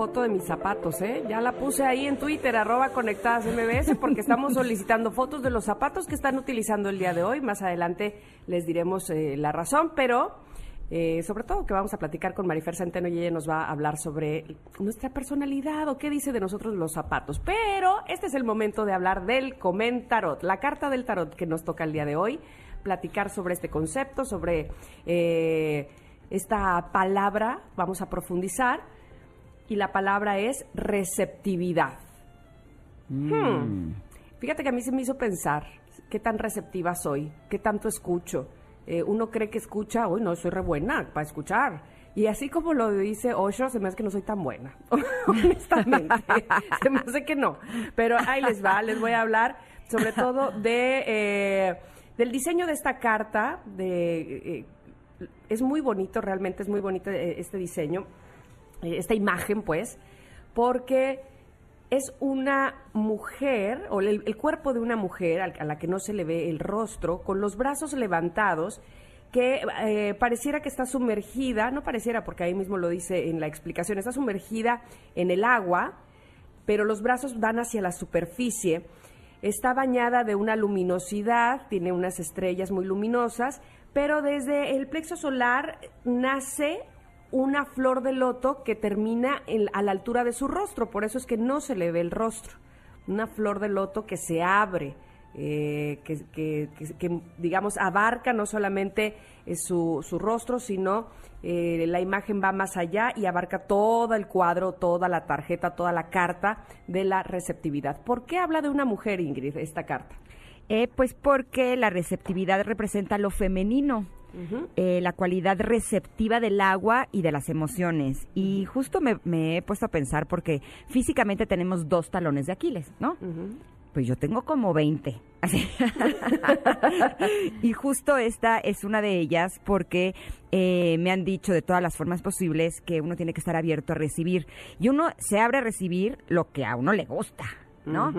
Foto de mis zapatos, ¿eh? Ya la puse ahí en Twitter, arroba conectadas MBS, porque estamos solicitando fotos de los zapatos que están utilizando el día de hoy. Más adelante les diremos eh, la razón, pero eh, sobre todo que vamos a platicar con Marifer Centeno y ella nos va a hablar sobre nuestra personalidad o qué dice de nosotros los zapatos. Pero este es el momento de hablar del comentarot, la carta del tarot que nos toca el día de hoy, platicar sobre este concepto, sobre eh, esta palabra, vamos a profundizar y la palabra es receptividad. Hmm. Fíjate que a mí se me hizo pensar qué tan receptiva soy, qué tanto escucho. Eh, uno cree que escucha, uy, no, soy re buena para escuchar. Y así como lo dice Osho, se me hace que no soy tan buena, honestamente. se me hace que no. Pero ahí les va, les voy a hablar sobre todo de eh, del diseño de esta carta. De, eh, es muy bonito, realmente es muy bonito este diseño. Eh, esta imagen, pues, porque es una mujer, o el, cuerpo de una mujer a la que no se le ve el rostro, con los brazos levantados, que eh, pareciera que está sumergida, no pareciera porque ahí mismo lo dice en la explicación, está sumergida en el agua, pero los brazos van hacia la superficie, está bañada de una luminosidad, tiene unas estrellas muy luminosas, pero desde el plexo solar nace una flor de loto que termina a la altura de su rostro, por eso es que no se le ve el rostro. Una flor de loto que se abre, eh, que, digamos abarca no solamente eh, su, su, rostro, sino eh, la imagen va más allá y abarca todo el cuadro, toda la tarjeta, toda la carta de la receptividad. ¿Por qué habla de una mujer, Ingrid, esta carta? pues porque la receptividad representa lo femenino, eh, la cualidad receptiva del agua y de las emociones. Y justo me, he puesto a pensar porque físicamente tenemos dos talones de Aquiles, ¿no? Pues yo tengo como 20. y justo esta es una de ellas porque eh, me han dicho de todas las formas posibles que uno tiene que estar abierto a recibir. Y uno se abre a recibir lo que a uno le gusta. ¿no?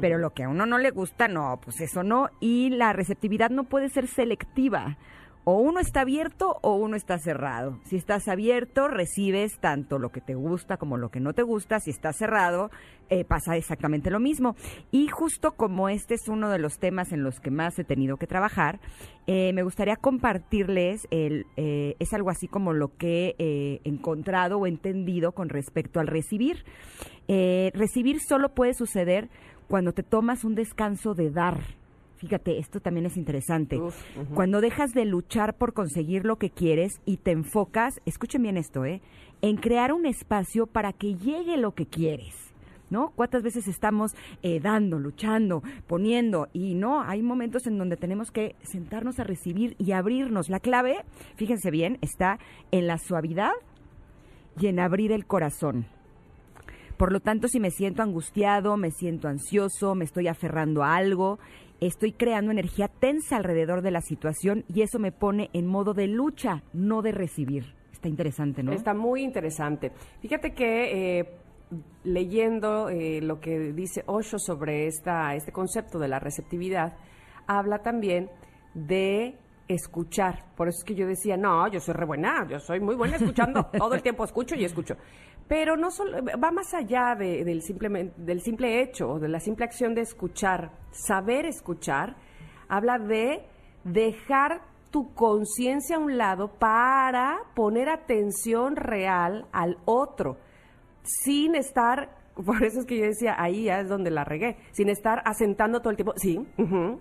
Pero lo que a uno no le gusta, no, pues eso no. Y la receptividad no puede ser selectiva o uno está abierto o uno está cerrado. Si estás abierto, recibes tanto lo que te gusta como lo que no te gusta. Si estás cerrado, eh, pasa exactamente lo mismo. Y justo como este es uno de los temas en los que más he tenido que trabajar, eh, me gustaría compartirles, el, eh, es algo así como lo que he encontrado o entendido con respecto al recibir. recibir solo puede suceder cuando te tomas un descanso de dar Fíjate, esto también es interesante. Cuando dejas de luchar por conseguir lo que quieres y te enfocas, escuchen bien esto, ¿eh? En crear un espacio para que llegue lo que quieres. ¿no? ¿Cuántas veces estamos eh, dando, luchando, poniendo? Y no, hay momentos en donde tenemos que sentarnos a recibir y abrirnos. La clave, fíjense bien, está en la suavidad y en abrir el corazón. Por lo tanto, si me siento angustiado, me siento ansioso, me estoy aferrando a algo, estoy creando energía tensa alrededor de la situación y eso me pone en modo de lucha, no de recibir. Está interesante, ¿no? Está muy interesante. Fíjate que eh, leyendo eh, lo que dice Osho sobre esta, este concepto de la receptividad, habla también de escuchar. Por eso es que yo decía, no, yo soy re buena, yo soy muy buena escuchando, todo el tiempo escucho y escucho. Pero no solo, va más allá del, simple, del simple hecho, de la simple acción de escuchar. Saber escuchar habla de dejar tu conciencia a un lado para poner atención real al otro, sin estar por eso es que yo decía, ahí ya es donde la regué, sin estar asentando todo el tiempo. Sí,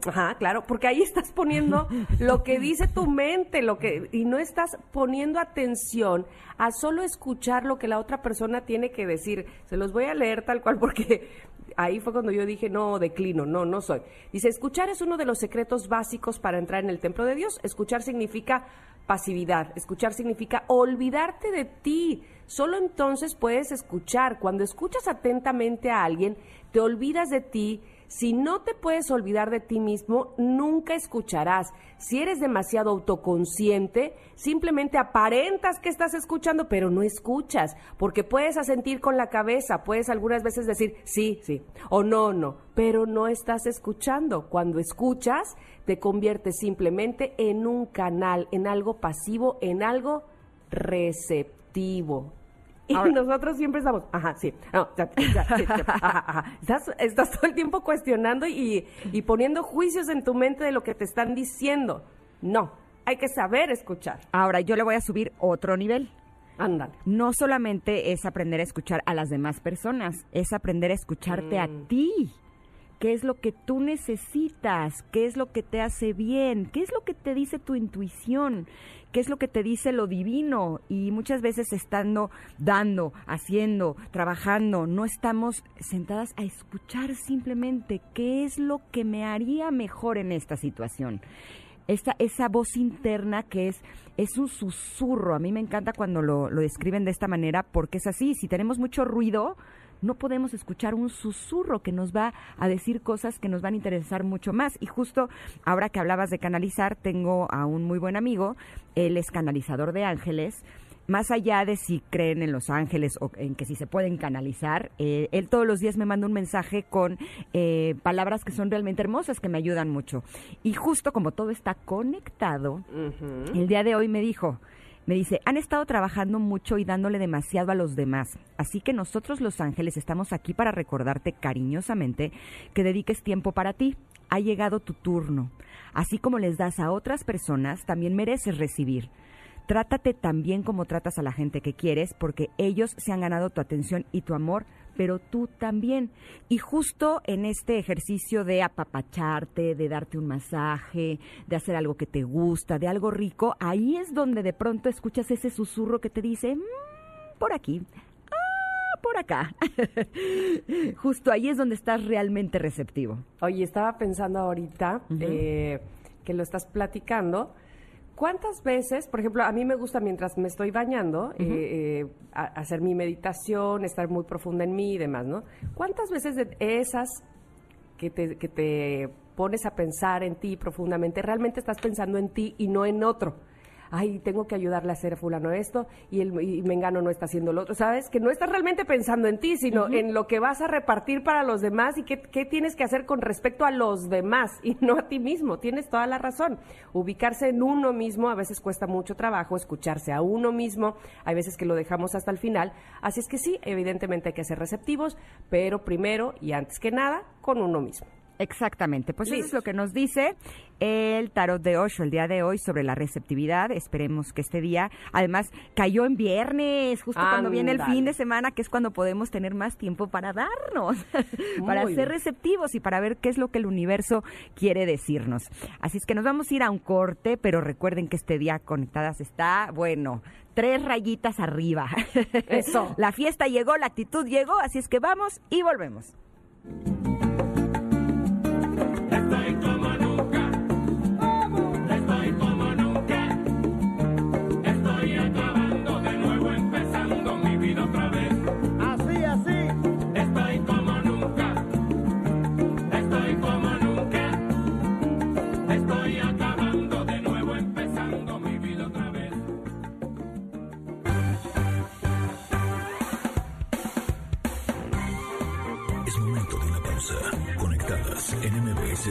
ajá, claro, porque ahí estás poniendo lo que dice tu mente, lo que y no estás poniendo atención a solo escuchar lo que la otra persona tiene que decir. Se los voy a leer tal cual porque ahí fue cuando yo dije, no, declino, no, no soy. Dice, escuchar es uno de los secretos básicos para entrar en el templo de Dios. Escuchar significa pasividad, escuchar significa olvidarte de ti. Solo entonces puedes escuchar. Cuando escuchas atentamente a alguien, te olvidas de ti, Si no te puedes olvidar de ti mismo, nunca escucharás. Si eres demasiado autoconsciente, simplemente aparentas que estás escuchando, pero no escuchas, porque puedes asentir con la cabeza, puedes algunas veces decir sí, sí, o no, no, pero no estás escuchando. Cuando escuchas, te conviertes simplemente en un canal, en algo pasivo, en algo receptivo. Y nosotros siempre estamos, ajá, sí, Estás, todo el tiempo cuestionando y, y poniendo juicios en tu mente de lo que te están diciendo. No, hay que saber escuchar. Ahora, yo le voy a subir otro nivel. Ándale. No solamente es aprender a escuchar a las demás personas, es aprender a escucharte a mm. ti qué es lo que tú necesitas, qué es lo que te hace bien, qué es lo que te dice tu intuición, qué es lo que te dice lo divino. Y muchas veces estando dando, haciendo, trabajando, no estamos sentadas a escuchar simplemente qué es lo que me haría mejor en esta situación. Esa, esa voz interna que es, es un susurro. A mí me encanta cuando lo, lo describen de esta manera porque es así. Si tenemos mucho ruido, no podemos escuchar un susurro que nos va a decir cosas que nos van a interesar mucho más. Y justo ahora que hablabas de canalizar, tengo a un muy buen amigo, él es canalizador de ángeles más allá de si creen en los ángeles o en que si se pueden canalizar, eh, él todos los días me manda un mensaje con eh, palabras que son realmente hermosas, que me ayudan mucho. Y justo como todo está conectado, el día de hoy me dijo, me dice, han estado trabajando mucho y dándole demasiado a los demás, así que nosotros los ángeles estamos aquí para recordarte cariñosamente que dediques tiempo para ti. Ha llegado tu turno. Así como les das a otras personas, también mereces recibir. Trátate también como tratas a la gente que quieres, porque ellos se han ganado tu atención y tu amor pero tú también. Y justo en este ejercicio de apapacharte, de darte un masaje, de hacer algo que te gusta, de algo rico, ahí es donde de pronto escuchas ese susurro que te dice, mm, por aquí, ah, por acá. Justo ahí es donde estás realmente receptivo. Oye, estaba pensando ahorita eh, que lo estás platicando ¿Cuántas veces, por ejemplo, a mí me gusta mientras me estoy bañando, eh, eh, hacer mi meditación, estar muy profunda en mí y demás, ¿no? ¿Cuántas veces de esas que te, que te pones a pensar en ti profundamente, realmente estás pensando en ti y no en otro? Ay, tengo que ayudarle a hacer fulano esto y el y Mengano no está haciendo lo otro. ¿Sabes? Que no estás realmente pensando en ti, sino en lo que vas a repartir para los demás y qué, tienes que hacer con respecto a los demás y no a ti mismo. Tienes toda la razón. Ubicarse en uno mismo a veces cuesta mucho trabajo, escucharse a uno mismo, hay veces que lo dejamos hasta el final. Así es que sí, evidentemente hay que ser receptivos, pero primero y antes que nada, con uno mismo. Exactamente, pues eso es lo que nos dice el tarot de Osho el día de hoy sobre la receptividad. Esperemos que este día, además, cayó en viernes, justo cuando viene el fin de semana, que es cuando podemos tener más tiempo para darnos, para ser receptivos y para ver qué es lo que el universo quiere decirnos. Así es que nos vamos a ir a un corte, pero recuerden que este día conectadas está, bueno, tres rayitas arriba. Eso. la fiesta llegó, la actitud llegó, así es que vamos y volvemos.